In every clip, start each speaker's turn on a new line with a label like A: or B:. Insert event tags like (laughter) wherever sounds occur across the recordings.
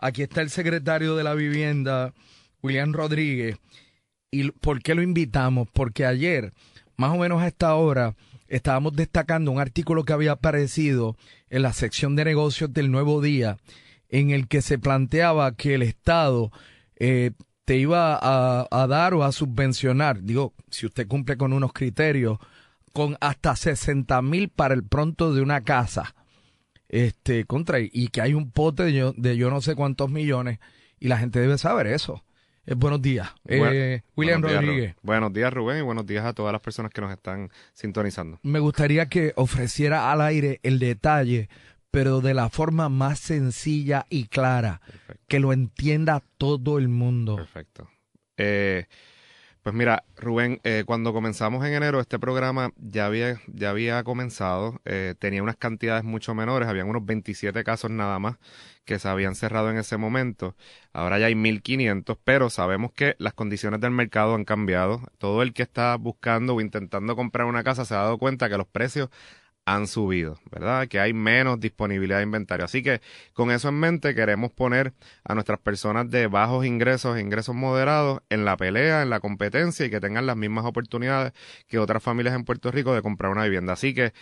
A: Aquí está el secretario de la vivienda, William Rodríguez. ¿Y por qué lo invitamos? Porque ayer, más o menos a esta hora, estábamos destacando un artículo que había aparecido en la sección de negocios del Nuevo Día, en el que se planteaba que el Estado eh, te iba a, dar o a subvencionar, digo, si usted cumple con unos criterios, con hasta 60 mil para el pronto de una casa. Este, contra, y que hay un pote de yo, de yo no sé cuántos millones, y la gente debe saber eso. Eh, buenos días, eh, William
B: buenos
A: Rodríguez.
B: Días, buenos días, Rubén, y buenos días a todas las personas que nos están sintonizando.
A: Me gustaría que ofreciera al aire el detalle, pero de la forma más sencilla y clara,
B: Perfecto.
A: que lo entienda todo el mundo.
B: Perfecto. Eh, pues mira, Rubén, eh, cuando comenzamos en enero, este programa ya había, ya había comenzado, eh, tenía unas cantidades mucho menores, habían unos 27 casos nada más que se habían cerrado en ese momento. Ahora ya hay 1500, pero sabemos que las condiciones del mercado han cambiado. Todo el que está buscando o intentando comprar una casa se ha dado cuenta que los precios han subido, ¿verdad? Que hay menos disponibilidad de inventario. Así que con eso en mente queremos poner a nuestras personas de bajos ingresos, ingresos moderados, en la pelea, en la competencia y que tengan las mismas oportunidades que otras familias en Puerto Rico de comprar una vivienda. Así que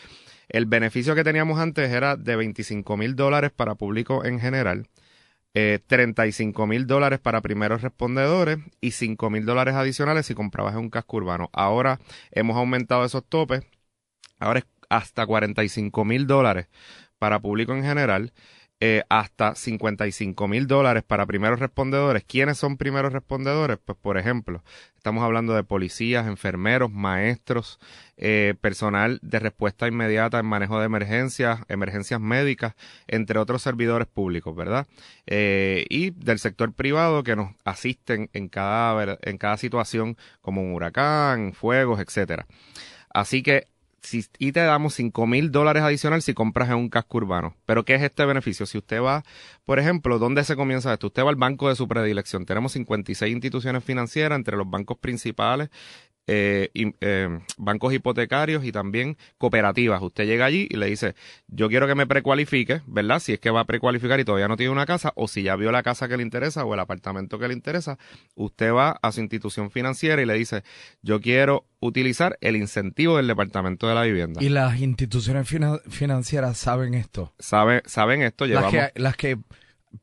B: el beneficio que teníamos antes era de 25 mil dólares para público en general. Eh, 35 mil dólares para primeros respondedores y 5 mil dólares adicionales si comprabas en un casco urbano. Ahora hemos aumentado esos topes. Ahora es hasta 45 mil dólares para público en general, eh, hasta 55 mil dólares para primeros respondedores. ¿Quiénes son primeros respondedores? Pues, por ejemplo, estamos hablando de policías, enfermeros, maestros, eh, personal de respuesta inmediata en manejo de emergencias, emergencias médicas, entre otros servidores públicos, ¿verdad? Eh, y del sector privado que nos asisten en cada, en cada situación, como un huracán, fuegos, etcétera. Así que y te damos 5 mil dólares adicional si compras en un casco urbano. Pero ¿qué es este beneficio? Si usted va, por ejemplo, ¿dónde se comienza esto? Usted va al banco de su predilección. Tenemos 56 instituciones financieras entre los bancos principales. Eh, eh, bancos hipotecarios y también cooperativas. Usted llega allí y le dice, yo quiero que me precualifique, ¿verdad? Si es que va a precualificar y todavía no tiene una casa, o si ya vio la casa que le interesa o el apartamento que le interesa, usted va a su institución financiera y le dice, yo quiero utilizar el incentivo del Departamento de la Vivienda.
A: Y las instituciones finan financieras saben esto.
B: Sabe, saben esto, llevamos...
A: Las que, las que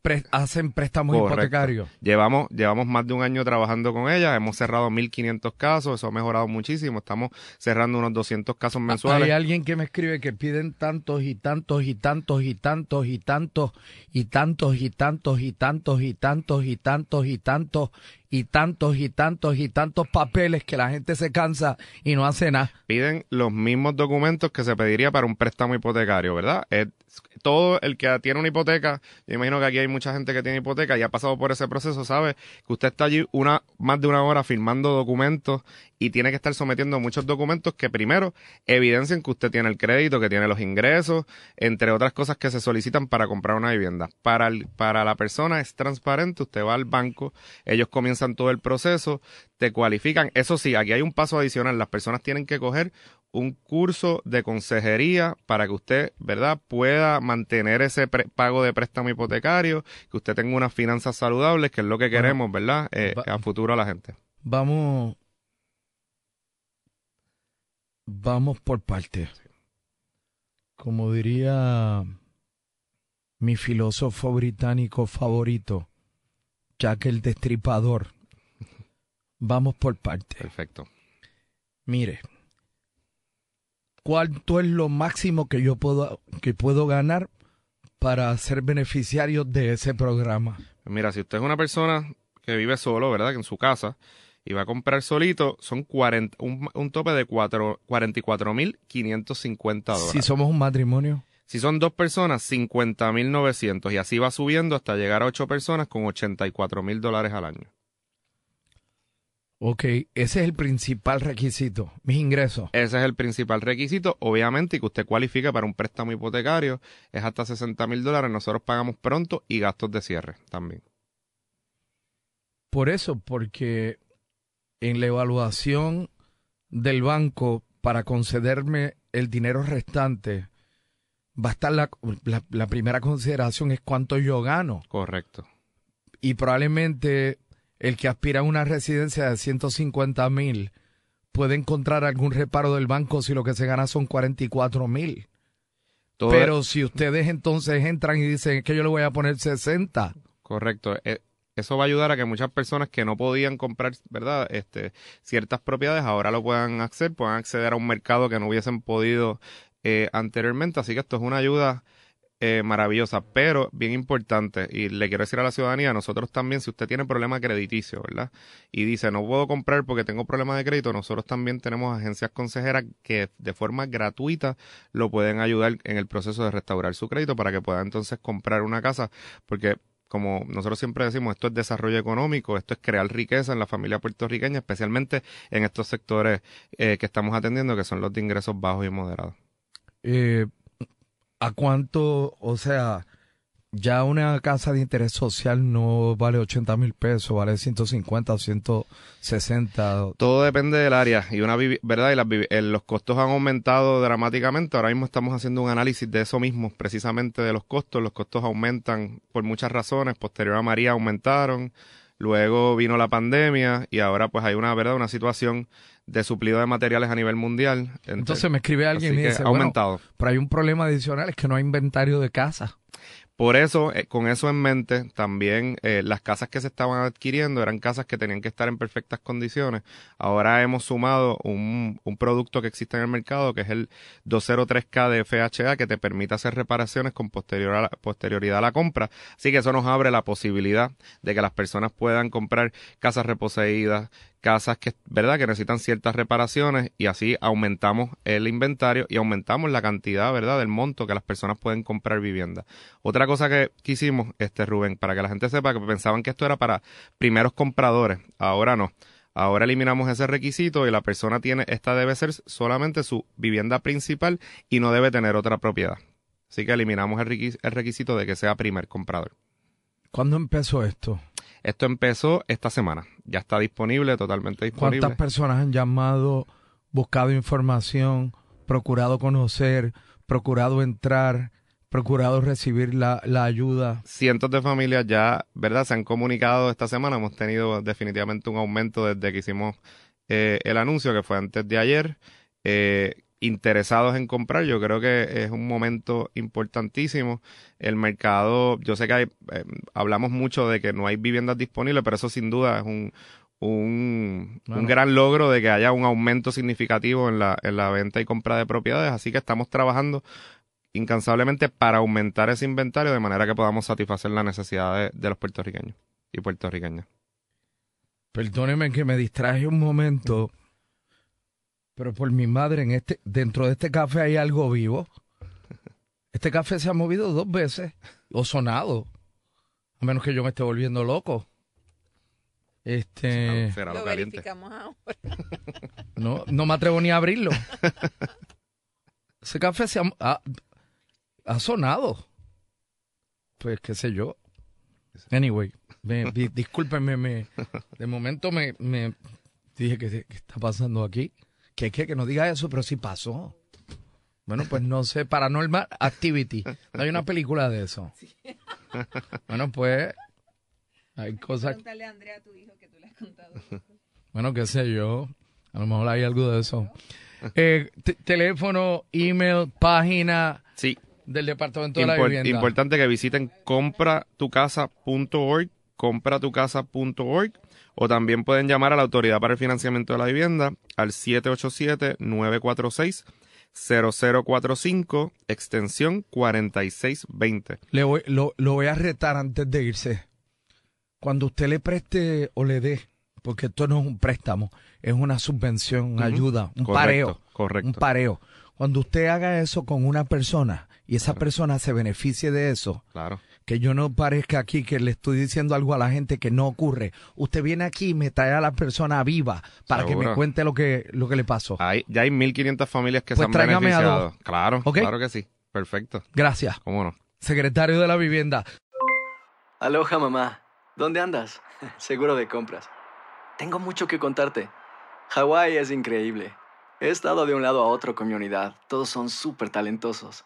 A: pre hacen préstamos
B: Correcto.
A: hipotecarios.
B: Llevamos, llevamos más de un año trabajando con ellas, hemos cerrado 1.500 casos, eso ha mejorado muchísimo, estamos cerrando unos 200 casos mensuales.
A: Hay alguien que me escribe que piden tantos y tantos y tantos y tantos y tantos y tantos y tantos y tantos y tantos y tantos y tantos y tantos y tantos y tantos papeles que la gente se cansa y no hace nada.
B: Piden los mismos documentos que se pediría para un préstamo hipotecario, ¿verdad? Todo el que tiene una hipoteca, yo imagino que aquí hay mucha gente que tiene hipoteca y ha pasado por ese proceso, sabe que usted está allí una más de una hora firmando documentos y tiene que estar sometiendo muchos documentos que primero evidencien que usted tiene el crédito, que tiene los ingresos, entre otras cosas que se solicitan para comprar una vivienda. Para, para la persona es transparente, usted va al banco, ellos comienzan todo el proceso, te cualifican. Eso sí, aquí hay un paso adicional, las personas tienen que coger un curso de consejería para que usted, ¿verdad?, pueda mantener ese pago de préstamo hipotecario, que usted tenga unas finanzas saludables, que es lo que queremos, ¿verdad?, eh, a futuro a la gente.
A: Vamos, vamos por partes. Como diría mi filósofo británico favorito, Jack el Destripador. Vamos por partes.
B: Perfecto.
A: Mire, ¿cuánto es lo máximo que yo puedo, que puedo ganar para ser beneficiario de ese programa?
B: Mira, si usted es una persona que vive solo, ¿verdad? Que en su casa y va a comprar solito, son 40, un, un tope de 44.550 dólares.
A: Si somos un matrimonio.
B: Si son dos personas, 50.900 y así va subiendo hasta llegar a ocho personas con 84 mil dólares al año.
A: Ok, ese es el principal requisito, mis ingresos.
B: Ese es el principal requisito, obviamente, y que usted cualifique para un préstamo hipotecario, es hasta 60 mil dólares, nosotros pagamos pronto y gastos de cierre también.
A: Por eso, porque en la evaluación del banco para concederme el dinero restante, va a estar la, la, primera consideración es cuánto yo gano.
B: Correcto.
A: Y probablemente el que aspira a una residencia de 150 mil puede encontrar algún reparo del banco si lo que se gana son 44 mil. Pero si ustedes entonces entran y dicen que yo le voy a poner 60.
B: Correcto. Eh, eso va a ayudar a que muchas personas que no podían comprar, ¿verdad? Este, ciertas propiedades ahora lo puedan hacer, puedan acceder a un mercado que no hubiesen podido eh, anteriormente. Así que esto es una ayuda eh, maravillosa, pero bien importante, y le quiero decir a la ciudadanía, nosotros también, si usted tiene problema crediticio, ¿verdad? Y dice, no puedo comprar porque tengo problemas de crédito, nosotros también tenemos agencias consejeras que de forma gratuita lo pueden ayudar en el proceso de restaurar su crédito para que pueda entonces comprar una casa, porque como nosotros siempre decimos, esto es desarrollo económico, esto es crear riqueza en la familia puertorriqueña, especialmente en estos sectores eh, que estamos atendiendo, que son los de ingresos bajos y moderados.
A: Eh, ¿A cuánto, o sea, ya una casa de interés social no vale 80 mil pesos, vale 150 o 160?
B: Todo depende del área y una verdad y las, eh, los costos han aumentado dramáticamente. Ahora mismo estamos haciendo un análisis de eso mismo, precisamente de los costos. Los costos aumentan por muchas razones. Posterior a María aumentaron, luego vino la pandemia y ahora pues hay una verdad una situación de suplido de materiales a nivel mundial.
A: Entonces me escribe alguien y me dice,
B: ha aumentado.
A: pero hay un problema adicional, es que no hay inventario de casa.
B: Por eso, eh, con eso en mente, también eh, las casas que se estaban adquiriendo eran casas que tenían que estar en perfectas condiciones. Ahora hemos sumado un, un producto que existe en el mercado, que es el 203K de FHA, que te permite hacer reparaciones con posterior posterioridad a la compra. Así que eso nos abre la posibilidad de que las personas puedan comprar casas reposeídas, casas que, ¿verdad? que necesitan ciertas reparaciones y así aumentamos el inventario y aumentamos la cantidad, ¿verdad? del monto que las personas pueden comprar vivienda. Otra cosa que quisimos, este Rubén, para que la gente sepa que pensaban que esto era para primeros compradores, ahora no. Ahora eliminamos ese requisito y la persona tiene, esta debe ser solamente su vivienda principal y no debe tener otra propiedad. Así que eliminamos el requisito de que sea primer comprador.
A: ¿Cuándo empezó esto?
B: Esto empezó esta semana. Ya está disponible, totalmente disponible.
A: ¿Cuántas personas han llamado, buscado información, procurado conocer, procurado entrar, procurado recibir la, ayuda?
B: Cientos de familias ya, ¿verdad? Se han comunicado esta semana. Hemos tenido definitivamente un aumento desde que hicimos eh, el anuncio, que fue antes de ayer. Eh, interesados en comprar. Yo creo que es un momento importantísimo. El mercado, yo sé que hay, eh, hablamos mucho de que no hay viviendas disponibles, pero eso sin duda es un, un, un, gran logro de que haya un aumento significativo en la, en la venta y compra de propiedades. Así que estamos trabajando incansablemente para aumentar ese inventario de manera que podamos satisfacer las necesidades de, de los puertorriqueños y puertorriqueñas.
A: Perdóneme que me distraje un momento. Pero por mi madre, en este, dentro de este café hay algo vivo. Este café se ha movido dos veces o sonado. A menos que yo me esté volviendo loco. Este.
C: lo, verificamos ahora. (laughs)
A: No, no me atrevo ni a abrirlo. Ese café se ha, ha, sonado. Pues qué sé yo. Anyway, me, discúlpenme, me, de momento me, me dije que qué está pasando aquí. ¿Qué, qué? Que no diga eso, pero sí pasó. Bueno, pues no sé, Paranormal Activity. No hay una película de eso. Bueno, pues hay cosas...
C: Pregúntale a Andrea, tu hijo, que tú le has contado.
A: Bueno, qué sé yo. A lo mejor hay algo de eso. Eh, teléfono, email, página
B: sí.
A: del Departamento de la Vivienda.
B: Importante que visiten compratucasa.org, compratucasa.org o también pueden llamar a la Autoridad para el Financiamiento de la Vivienda al 787-946-0045, extensión 4620.
A: Le voy, lo, lo voy a retar antes de irse. Cuando usted le preste o le dé, porque esto no es un préstamo, es una subvención, una ayuda, un pareo.
B: Correcto.
A: Un pareo. Cuando usted haga eso con una persona y esa persona se beneficie de eso,
B: Claro.
A: Que yo no parezca aquí que le estoy diciendo algo a la gente que no ocurre. Usted viene aquí y me trae a la persona viva para que me cuente lo que, lo que le pasó.
B: Hay, ya hay 1.500 familias que
A: Pues
B: se han
A: a
B: beneficiado.
A: dos.
B: Claro, claro que sí. Perfecto.
A: Gracias.
B: ¿Cómo no?
A: Secretario de la Vivienda.
D: Aloha mamá, ¿dónde andas? (laughs) Seguro de compras. Tengo mucho que contarte. Hawái es increíble. He estado de un lado a otro con mi unidad. Todos son súper talentosos.